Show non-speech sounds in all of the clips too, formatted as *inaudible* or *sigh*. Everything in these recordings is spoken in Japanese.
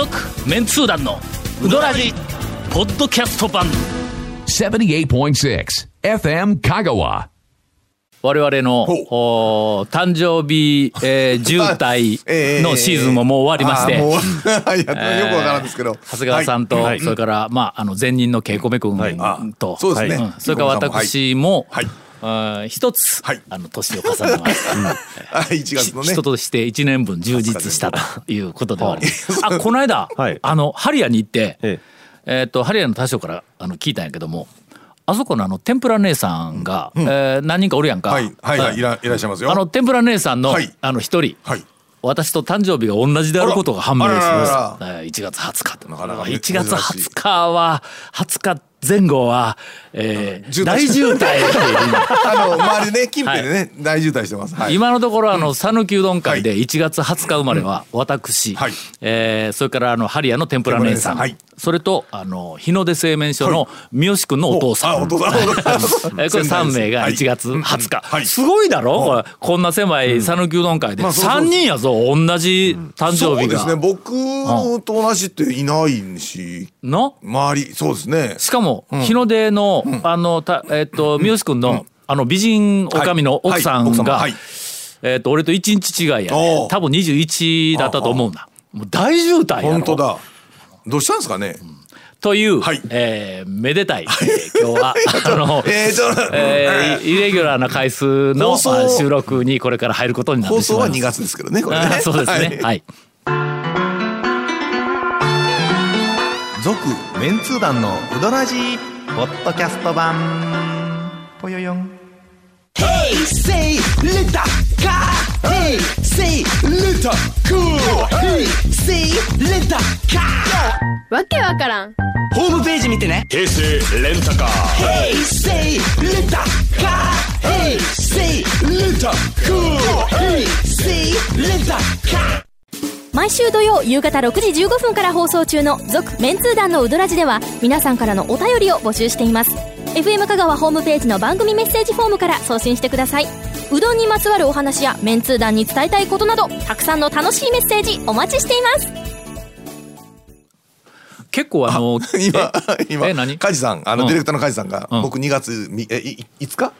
続メンツー団のウドラジポッドキャスト版。78.6 FM Kagawa. 我々のお誕生日、えー、*laughs* 渋滞のシーズンももう終わりまして、あーもうは *laughs* いやよくわからんですけど、長谷川さんと、はい。それから、まあ、あの前任の稽古目君と、そうですね。ん。それから私も、はいあー一つ、はい。あの年を重ねました。あ1月のね。人として1年分充実したということではあります。あこの間、はい。あのハリヤに行って、ええ。っとハリヤの大将からあの聞いたんやけどもあそこのあの天ぷら姉さんが、えー何人かおるやんか。はい。はいはい。い。らいらっしゃいますよ。あの天ぷら姉さんの、はい。あの一人、はい。私と誕生日が同じであることが判明しまあらすあらあえー1月20日と。なかなか1月20日は20日前後は、えー大渋滞。*laughs* あの周りね近辺でね、大渋滞してます、はい、今のところあの讃岐うどん会で1月20日生まれは私、はい。えーそれからあのハリヤの天ぷら姉さん、はい。それとあの日の出製麺所の三好君のお父さん、あお父さん。*laughs* お父さん。えーこれ3名がはい。1月20日、はい。すごいだろ？これこんな狭い讃岐うどん会で。まあそうそう3人やぞ同じ誕そ生日が、うですね。僕と同じっていないし。の？周りそうですね。しかも日の出の、あのたえっ、と三好君の、あの美人女将の奥さんが、えっ、と俺と1日違いやね。多分21だったと思うんだもう大渋滞やろ。本当だ。どうしたんですかね、という、はい。えーめでたい、えー今日は *laughs* あの、ええーイレギュラーな回数の収録にこれから入ることになって放送はい2しまます。月ですけどねこれあねーそうですね。はい。メンツー団のうどらじポッドキャスト版。ぽよよん。ヘイセイレタカーヘイセイレタクー。ヘイセイレタカわけわからん。ホームページ見てね。ヘイセイレタカヘイセイレタカヘイセイレタカー。毎週土曜夕方6時15分から放送中の「続・メンツー団のウドラジ」では皆さんからのお便りを募集しています。FM 香川ホームページの番組メッセージフォームから送信してください。うどんにまつわるお話やメンツー団に伝えたいことなどたくさんの楽しいメッセージお待ちしています。結構あの今今え何？梶さんあの、うん。ディレクターの梶さんが、うん。僕2月みえいい5日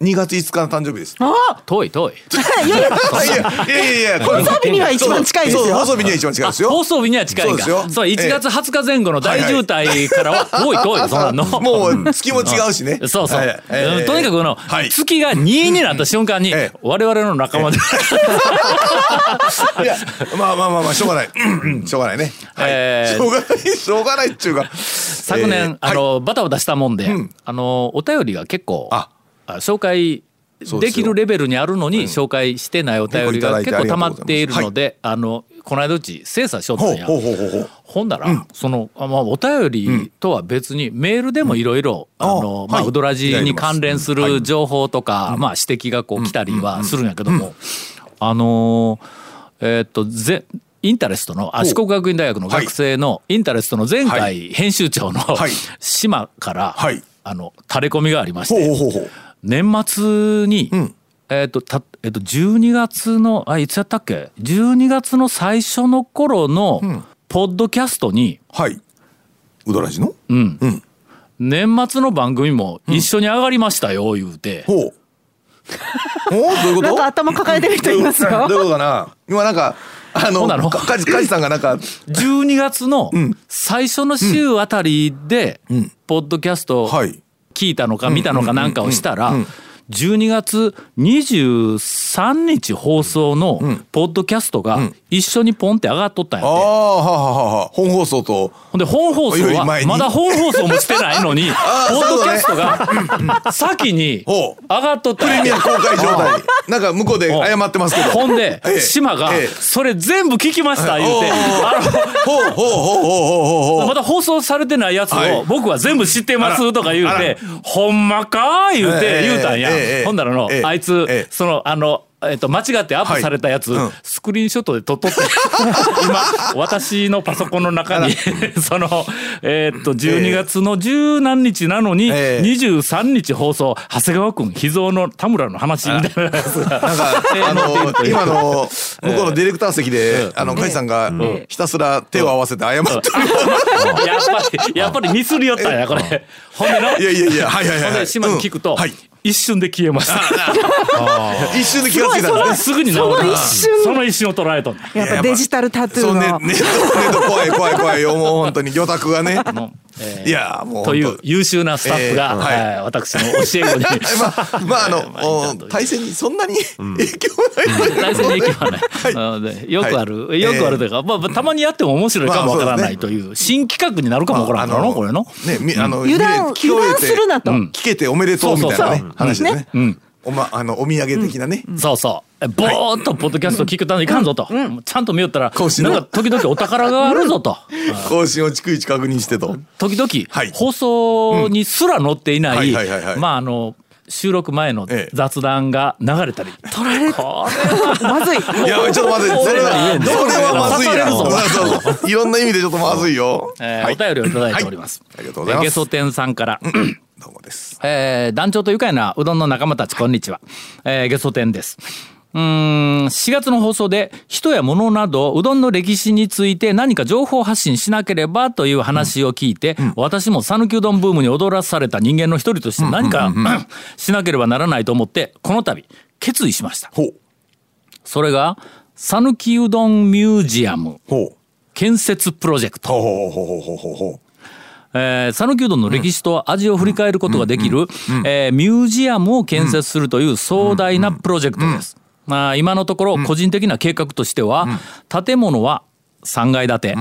2月5日の誕生日です。遠い遠い。*laughs* いやいやいやいや放送日には一番近いですよ。放送日には一番近いですよ。放送日には近い。そうですよ。そう1月20日前後の大渋滞からは遠い遠いそんなの。*laughs* もう月も違うしね。*laughs* そうそう、とにかくこの、はい。月が2になった瞬間に、ええ。我々の仲間で、いやまあまあまあまあしょうがない。しょうがないね。はい。えーしょうがないしょうがないっちゅうか。昨年、えーあのバタバタしたもんで、うん。あのお便りが結構ああ紹介できるレベルにあるのに紹介してないお便りが結構溜まっているので、あのこの間うち精査しよったんや。ほんだら、そのあまあお便りとは別にメールでもいろいろあのまああはい。ウドラジに関連すはいる情報とかまあ指摘がこう来たりはするんやけどもあのーえーっとぜインタレストのあ四国学院大学の学生のインタレストの前は回編集長のはい。島からはい。あの垂れ込みがありまして。年末にん。えーっとたえーっと12月のあいつやったっけ？12月の最初の頃のポッドキャストにはい。うどらじの？うん。うん。年末の番組も一緒に上がりましたよ言うて、ほう。*laughs* ほう？どういうこと？なんか頭抱えてる人いますよ。どういうことかな？今なんかあのの？かかじかじさんがなんか *laughs* 12月の最初の週あたりでポッドキャストはい。聞いたのか見たのかなんかをしたら12月23日放送のポッドキャストが一緒にポンって上がっとったんやって。ああはあはあは。あ本放送と。ほんで本放送はまだ本放送もしてないのに *laughs* ポッドキャストが先に上がっとったんやて。プレミア公開状態。なんか向こうで謝ってますけど。ほんでええ。島がええ「それ全部聞きました」言うて。まだ放送されてないやつはいを僕は全部知ってますとか言うて「ほんまか?」言うえてえ。言うたんやええ。ええほんだらのええ。あいつええ。そのあのえっと、間違ってアップされたやつ、はいうん。スクリーンショットで撮っとって。*laughs* 今私のパソコンの中に *laughs* そのえっと12月の十何日なのにええ。23日放送長谷川君秘蔵の田村の話みたいなやつが。なんか、あの、今の、向こうのディレクター席で、あの、カイさんが、ひたすら手を合わせて謝ってる。やっぱりやっぱりミスりよったんやこれ。ほんでの？いやいやいや、はいはいはいはい。ほんで島に聞くと、うん。はい。一瞬で消えました。一瞬で気がついたんですね。すぐにその一瞬。その一瞬を捉えとんねやっぱデジタルタトゥーの。ネット、ネット怖い怖い怖いよ、もう本当に、魚拓がね。のえーいや、もうという。優秀なスタッフが、えーはい。えー私の教え子に。*laughs* まあ、まあ、あの、*laughs* お対戦にそんなに影響はない。対戦に影響はない、*laughs* あのでよくある、はい。よくあるというか、まあ、たまにやっても面白いかもわからないという新企画になるかもわからんからな、これの。ね、みあの、油断油断するなと。うん。聞けておめでとうみたいなねそうそうそう、話ですね。うんおま、あの、お土産的なね。そうそう。えぼーっとポッドキャスト聞くためにいかん。ぞと。ちゃんと見よったら、なんか時々お宝があるぞと。更新を逐一確認してと。時々、はい。放送にすら載っていなはいいはいはいはい、まああの、収録前のええ。雑談が流れたり。取られこまずい。いや、ちょっと待って、それは、それはまずいやろ。刺されるそうそう。いろんな意味でちょっとまずいよ。えーはい。お便りをいただいております。はい。ありがとうございます。ゲソ天さんから。どうもです。えー団長と愉快なうどんの仲間たちこんにちは、えー、ゲソ天です。うーん4月の放送で人や物などうどんの歴史について何か情報発信しなければという話を聞いて、私も讃岐うどんブームに踊らされた人間の一人として何か、しなければならないと思ってこの度決意しました。ほう。それが讃岐うどんミュージアム。建設プロジェクトえー讃岐うどんの歴史と味を振り返ることができる、えーミュージアムを建設するという壮大なプロジェクトです。まあ、今のところ個人的な計画としては、建物は3階建て、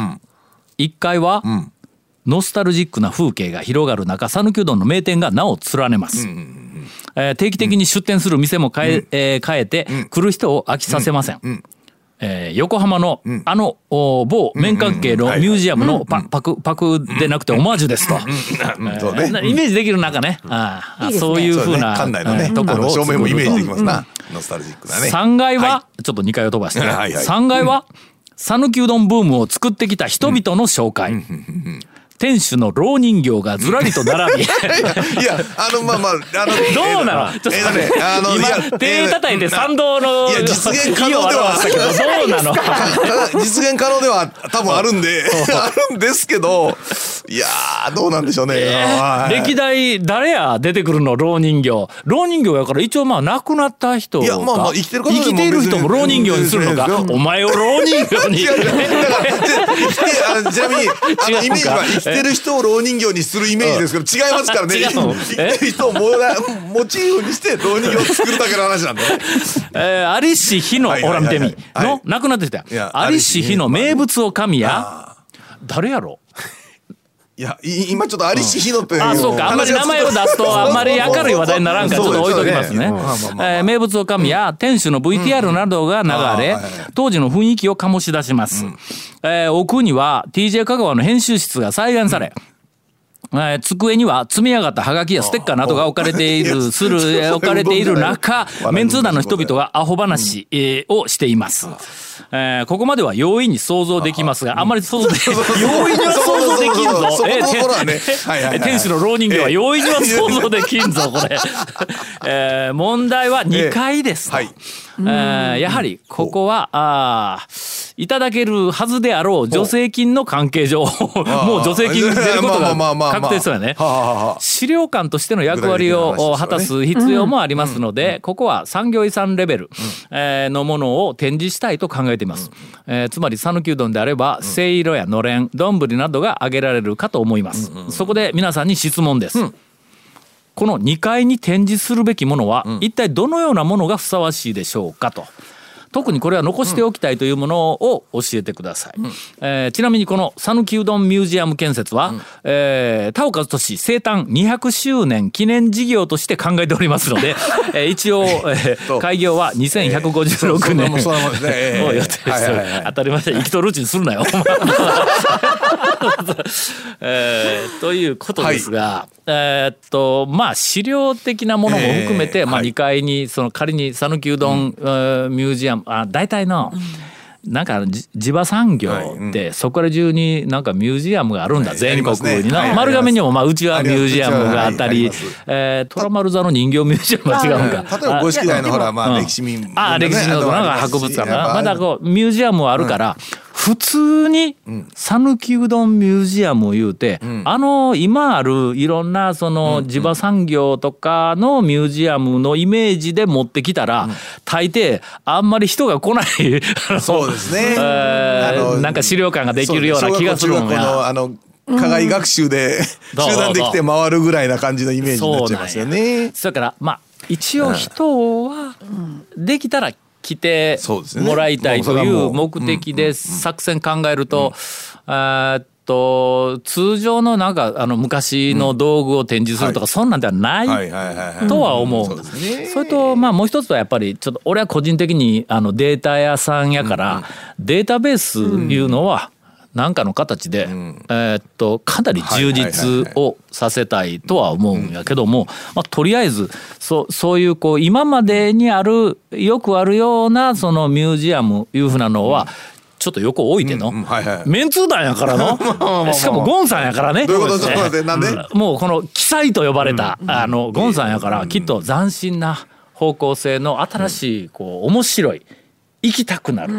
1階はノスタルジックな風景が広がる中讃岐うどんの名店が名を連ねます。えー定期的に出店する店も変え,、えー変えて、来る人を飽きさせません。えー横浜のあのお某面関係のミュージアムのパパクパクでなくてオマージュですと。う。そうね。えーイメージできる中ね、ああいいですね。そういうふうな館内のねえー、ところをあの正面もイメージできますな。ノスタルジックなね。3階は、はちょっと2階を飛ばして、はいはい。3階は讃岐うどんブームを作ってきた人々の紹介。店主の老人形がずらりと並び。いや、あの、まあまあ、あの、どうなの？ちょっとね、あの、今手叩いて賛同のいや実現可能では意を表したけどどうなの？*laughs* 実現可能では多分あるんで、*laughs* あるんですけど、いやー、どうなんでしょうね。はい。歴代誰や出てくるの老人形？老人形やから一応まあ亡くなった人が。いやまあまあ生きてる生きている人も老人形にするのか？お前を老人形に。ちなみにあのイメージは生きてる人を老人形にするイメージですけど違いますからね。*laughs* 違うの？生きてる人をモチーフにして老人形を作るだけの話なんで。ね *laughs* えー、アリシヒの、はいはいはいはい。ほら見てみ、はい。の、亡くなってきた。アリシヒの名物おかみや、あ誰やろ？いやい今ちょっとアリシヒノっていうあ、そうか。あんまり名前を出すと、あんまり明るい話題にならんから、ちょっと置いときますね。えー名物おかみや店主の VTR などが流れあーはいはい、当時の雰囲気を醸し出します。えー奥には TJ 香川の編集室が再現され、えー机には積み上がったハガキやステッカーなどが置かれている、する、えー置かれている中メンツー団の人々がアホ話、えーをしています。えーここまでは容易に想像できますが、あん。まり想像で、容易には想像できんぞ。えーそこのところはね。はいはいはい店主の老人形は容易には想像できんぞ、これ。*laughs* えー問題は2階ですと。はい。えーやはりここはあーいただけるはずであろう助成金の関係上 *laughs* もう助成金出ることが確定そうやね。資料館としての役割を果たす必要もありますのでここは産業遺産レベルえーのものを展示したいと考えています。えーつまり讃岐うどんであればせいろやのれん丼などが挙げられるかと思います。そこで皆さんに質問です。この2階に展示するべきものは、一体どのようなものがふさわしいでしょうかと。特にこれは残しておきたいというものを教えてください、えーちなみにこの讃岐うどんミュージアム建設は、えー田岡俊生誕200周年記念事業として考えておりますので、*laughs* えー一応、えーと。開業は2156年、ええを *laughs* 予定して当たり前だ。生きとるうちにするなよ。*laughs* えーということですが、えーっとまあ資料的なものも含めて、まあ、えーはい。2階にその仮に讃岐うどん、えーミュージアムあ大体の、なんかじ地場産業ってそこら中になんかミュージアムがあるんだ、はい全国に。ね。はい丸亀にもまあうちはミュージアムがあったり虎丸座の人形ミュージアムは違うんか。例えば五色台のほらまうんあ歴史民文ああ歴史のなんか博物館が。まだこうミュージアムはあるから、普通に讃岐うどんミュージアムを言うて、あの今あるいろんなその地場産業とかのミュージアムのイメージで持ってきたら、大抵あんまり人が来ない。そうですね。*laughs* えーなんか資料館ができるような気がするんや。あの課外学習でどう *laughs* 集団できて回るぐらいな感じのイメージになっちゃいますよね。それからまあ一応人はできたら来てもらいたいといもう目的で作戦考えると、えーっと通常のなんかあの昔の道具を展示するとか、はい。そんなんではない。とは思う。そうですね。それとまあもう一つはやっぱりちょっと俺は個人的にあのデータ屋さんやからデータベースいうのは何かの形で、えーっとかなり充実をさせたいとは思うんやけども、まあ、とりあえずそうそういうこう今までにあるよくあるようなそのミュージアムいうふうなのはちょっと横置いての、うんはいはい。メンツー団やからのしかもゴンさんやからね。もうこの記載と呼ばれた、あのゴンさんやからきっと斬新な方向性の新しいこう面白い行きたくなる、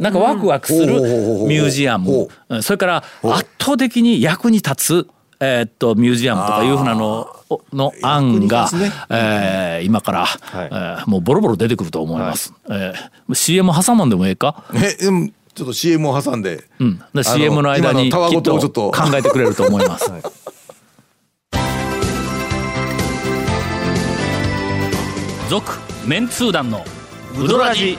なんかワクワクするミュージアム、う。んそれから圧倒的に役に立つえーっとミュージアムとかいうふうなのをの案が、ね。えー今から、えーもうボロボロ出てくると思います。えー CM 挟まんでもええか、えでもちょっと CM を挟んで。うん、で CM の間にきっとごとをちょっと。考えてくれると思います。*laughs* 続メンツー団のウドラジ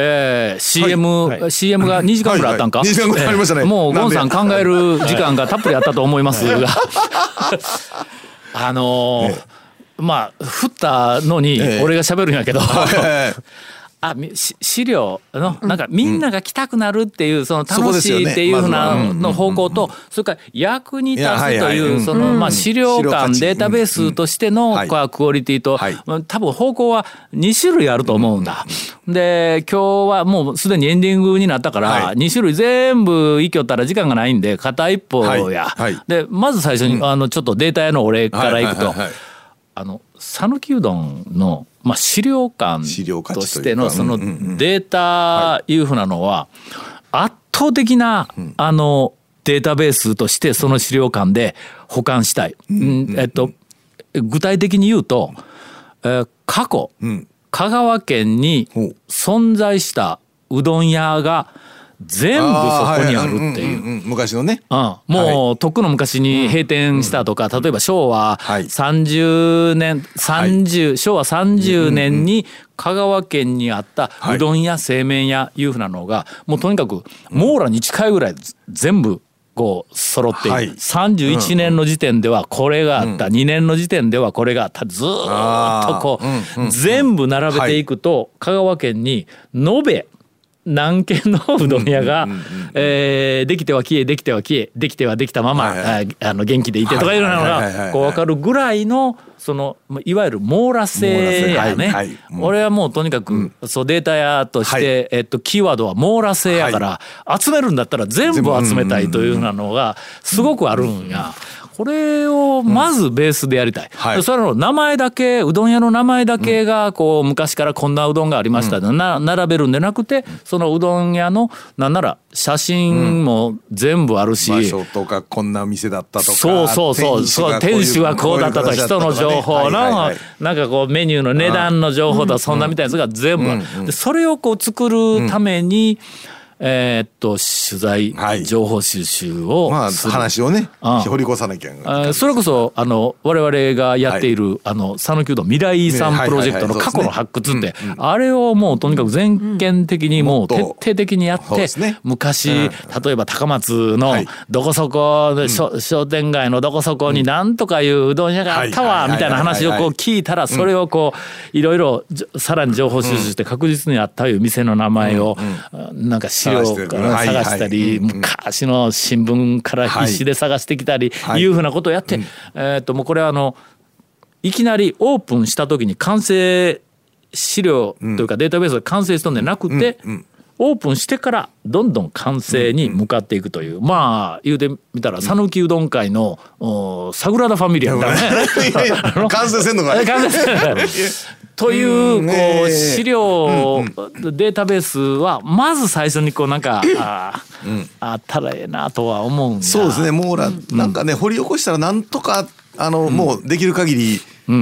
えー、CM、CM が2時間ぐらいあったんか、はいはい。2時間ぐらいありましたね。えーもうゴンさん考える時間がたっぷりあったと思いますが。*laughs* あのーまあ振ったのにええ。俺が喋るんやけど、はいあみし資料のなんかみんなが来たくなるっていうその楽しいっていうふうなの方向とそれから役に立つとはいい。ううん。そのまあ資料館データベースとしてのクオリティと多分方向は2種類あると思うんだ。で今日はもうすでにエンディングになったからはい。2種類全部いきよったら時間がないんで片一方や。でまず最初にあのちょっとデータ屋のお礼からいくと。あの讃岐うどんの、まあ、資料館としてのそのデータいうふうなのは圧倒的なあのデータベースとしてその資料館で保管したい。うんえっと具体的に言うと、えー過去ん。香川県に存在したうどん屋が全部そこにあるっていう。んんん昔のね。うん、もう、とっくの昔に閉店したとか、例えば昭和はい。30年、30、昭和30年に香川県にあったはい。うどん屋製麺屋いうふうなのがもうとにかく網羅に近いぐらい全部こう揃っている、はい。31年の時点ではこれがあった、2年の時点ではこれがあった。ずーっとこう、全部並べていくと、香川県に延べ何軒のうどん屋が、えーできては消えできては消えできてはできたまま、はいはい。ああの元気でいてとかいうのがこう分かるぐらいのそのまあいわゆる網羅性やね、はいはい。俺はもうとにかく、そうデータ屋として、はい。えっと、キーワードは網羅性やから、集めるんだったら全部集めたいというふうなのがすごくあるんや。これをまずベースでやりたい、はい。それの名前だけうどん屋の名前だけがこう昔からこんなうどんがありましたでな並べるんでなくてそのうどん屋のなんなら写真も全部あるし、場所とかこんな店だったとかそうそうそう。そう店主はこうだったとか人の情報のなんかこうメニューの値段の情報とかそんなみたいなやつが全部ある。でそれをこう作るためにえーっと取材はい。情報収集をまあ話をねうん。掘り越さなきゃそれこそあの我々がやっている、あの讃岐うどん未来遺産プロジェクトのねはいはいはい過去の発掘って、あれをもうとにかく全県的にもう徹底的にやって、そうですね。昔、うん。例えば高松のはい。どこそこ商店街のどこそこになんとかいううどん屋があったわはいみたいな話をこう聞いたらそれをこういろいろさらに情報収集して確実にあったいう店の名前をなんか資料から探したり昔の新聞から必死で探してきたりはい。いうふうなことをやってえーっともうこれはあのいきなりオープンした時に完成資料というかデータベースが完成したんでなくて、オープンしてからどんどん完成に向かっていくという、まあ言うてみたら讃岐うどん会のおサグラダ・ファミリアみたいなね。*laughs* いやいや *laughs* 完成せんのかえ完成せんのか *laughs* というねこうえ資料データベースはまず最初にこうなんか *laughs* あーあったらええなとは思うんだそうですね。もうらなんかね掘り起こしたらなんとかあのもうできる限り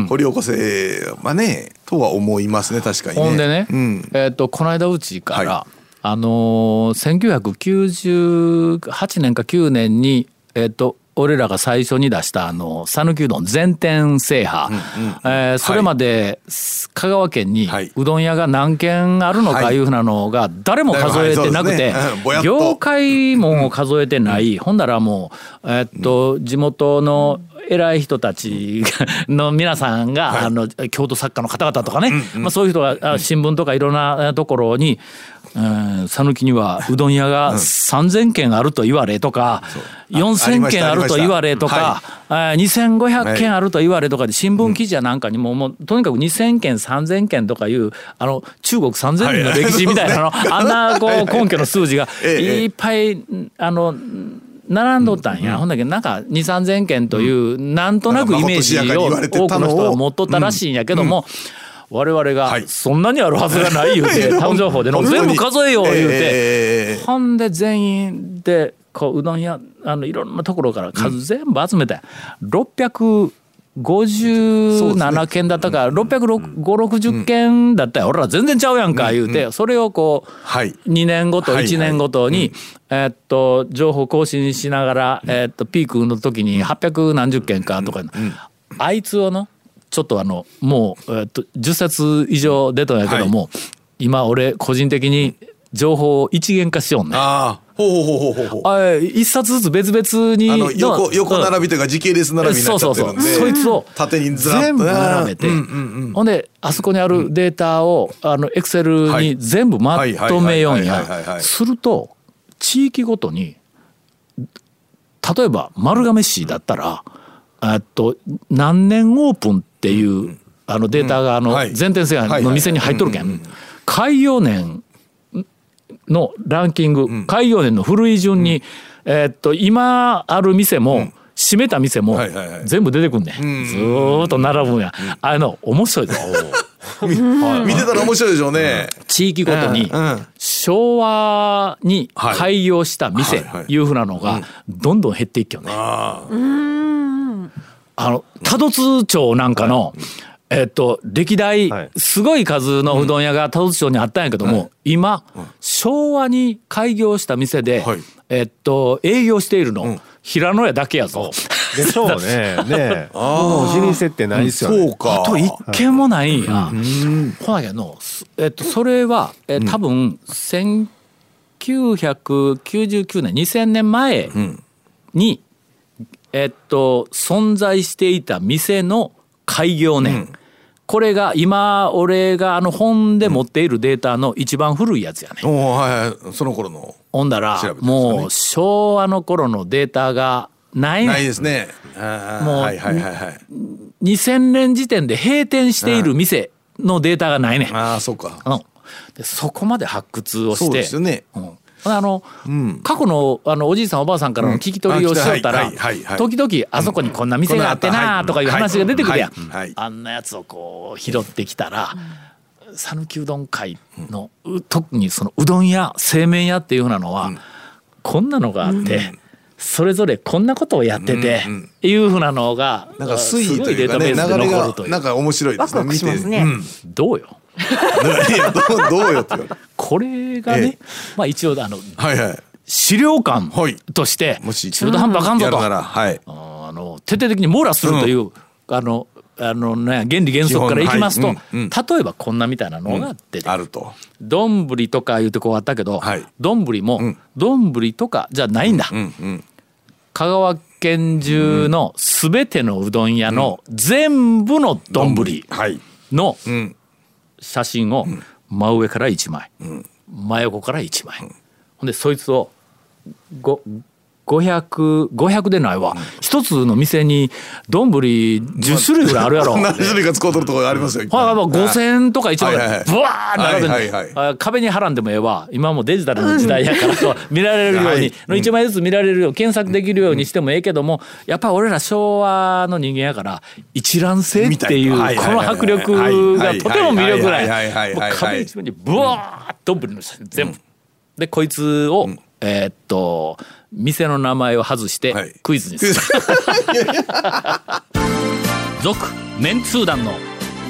掘り起こせばねとは思いますね確かにね。ほんでね、うん。えっ、とこの間うちから、はあのー1998年か9年にえっ、と俺らが最初に出したあの讃岐うどん全店制覇、えーそれまで、香川県にはい。うどん屋が何軒あるのかはい。いうふうなのが誰も数えてなくて、業界も数えてない、ほんならもう、えっと地元の偉い人たちの皆さんが、あの京都作家の方々とかね、まあ、そういう人があ新聞とかいろんなところにうん讃岐にはうどん屋が3,000軒あると言われとか4,000軒あると言われとかあ2,500軒あると言われとかで新聞記事やなんかにももうとにかく2,000軒3,000軒とかいうあの中国3,000年の歴史みたいな *laughs* のあんなこう根拠の数字が *laughs* ええいっぱいあの並んどったんや、ほんだけどなんか2 3 0 0 0件という、なんとなくイメージを多くの人は持っとったらしいんやけども、我々がはい。そんなにあるはずがない言うて、*laughs* タウン情報での全部数えよう言うて、えほんで全員でこううどん屋あのいろんなところから数全部集めて、657件だったか、65060件だったよ。俺ら全然ちゃうやんか言うて、それをこう、はい。2年ごとはい1年ごとに、えーっと情報更新しながら、えーっとピークの時に800何十件かとか、あいつをのちょっとあのもう、えーっと10冊以上出たんやけども、今俺個人的に情報を一元化しようね。ああほうほうほうほうほうあ一冊ずつ別々にあの横横並びというか時系列並びになっちゃってるんで。そうそうそう。そいつを縦にずらっと全部並べて、ほんであそこにあるデータをあのエクセルに全部まとめようんはいはいはいはいはいはい。やすると地域ごとに例えば丸亀市だったらえっと何年オープンっていうあのデータがあのはい。全店制覇の店に入っとるけん。開業年のランキング、開業年の古い順に、えーっと今ある店も、閉めた店も全部出てくんねん、ずーっと並ぶんや、あの面白いぞ。*laughs* 見てたら面白いでしょうね。地域ごとに昭和に開業した店はいうふうなのがどんどん減っていっきよね。ああの多度津町なんかの、えっと歴代はい。すごい数のうどん屋が多度津町にあったんやけども、今昭和に開業した店で、はい。えっと営業しているの、平野屋だけやぞ。でしょうね。ね *laughs* もう老舗ってないですよね。そうか。あと一軒もないん。や。ほなけど、すえっと、それは、え多分1999年2000年前に、えっと存在していた店の開業年、これが今俺があの本で持っているデータの一番古いやつやね。おおはいはい。その頃の。ほんだらね。もう昭和の頃のデータがないねん。ないですね。もうはいはいはいはい。2000年時点で閉店している店のデータがないねん。ああそうか。うん。でそこまで発掘をして。そうですよねうん。あの、過去のあのおじいさんおばあさんからの聞き取りをしよったら、うんあ来たはいはいはい。時々あそこにこんな店があってなとかいう話が出てくるやん、はい。はい。あんなやつをこう拾ってきたら讃岐、うどん会の、う特にそのうどん屋製麺屋っていうふうなのは、こんなのがあって。それぞれこんなことをやってて、いうふうなのがなんか推移というかね流すごいデータベースでれ残るという。がなんか面白いですね。ワクワクしますね。見て。どうよ。うんい *laughs* やどうどうよって言われるこれがね、えまあ一応あのはいはい。資料館はい。として中途半端あかんぞと。はい。あの徹底的に網羅するという、あのあのね原理原則からいきますと、はい。うん例えばこんなみたいなのがあってねあると。丼、とかいうとこあったけどはい。丼、も丼、とかじゃないんだ、うんうん香川県中の全てのうどん屋の全部の丼はい。のん写真を真上から1枚、真横から1枚、ほんでそいつをご500 500でないわ。一つの店に丼10種類ぐらいあるやろ。*laughs* 何種類か使うとるところありますよ。いっぱいはい、まあ、5000とか1万ぐはいはいはいらい。ブワー並べてんはいはいあ壁に貼らんでもええわ。今もうデジタルの時代やから *laughs* 見られるように、はいの1枚ずつ見られるよう検索できるようにしてもええけどもやっぱ俺ら昭和の人間やから一覧性っていうこの迫力がとても魅力ない。壁一面にブワー丼の写真全部。でこいつを、えーっと店の名前を外してはいクイズにする。*laughs* 続メンツー団の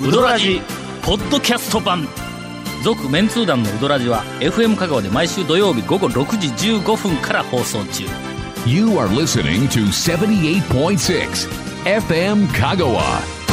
ウドラジポッドキャスト版続メンツー団のウドラジは FM 香川で毎週土曜日午後6時15分から放送中 You are listening to 78.6 FM Kagawa.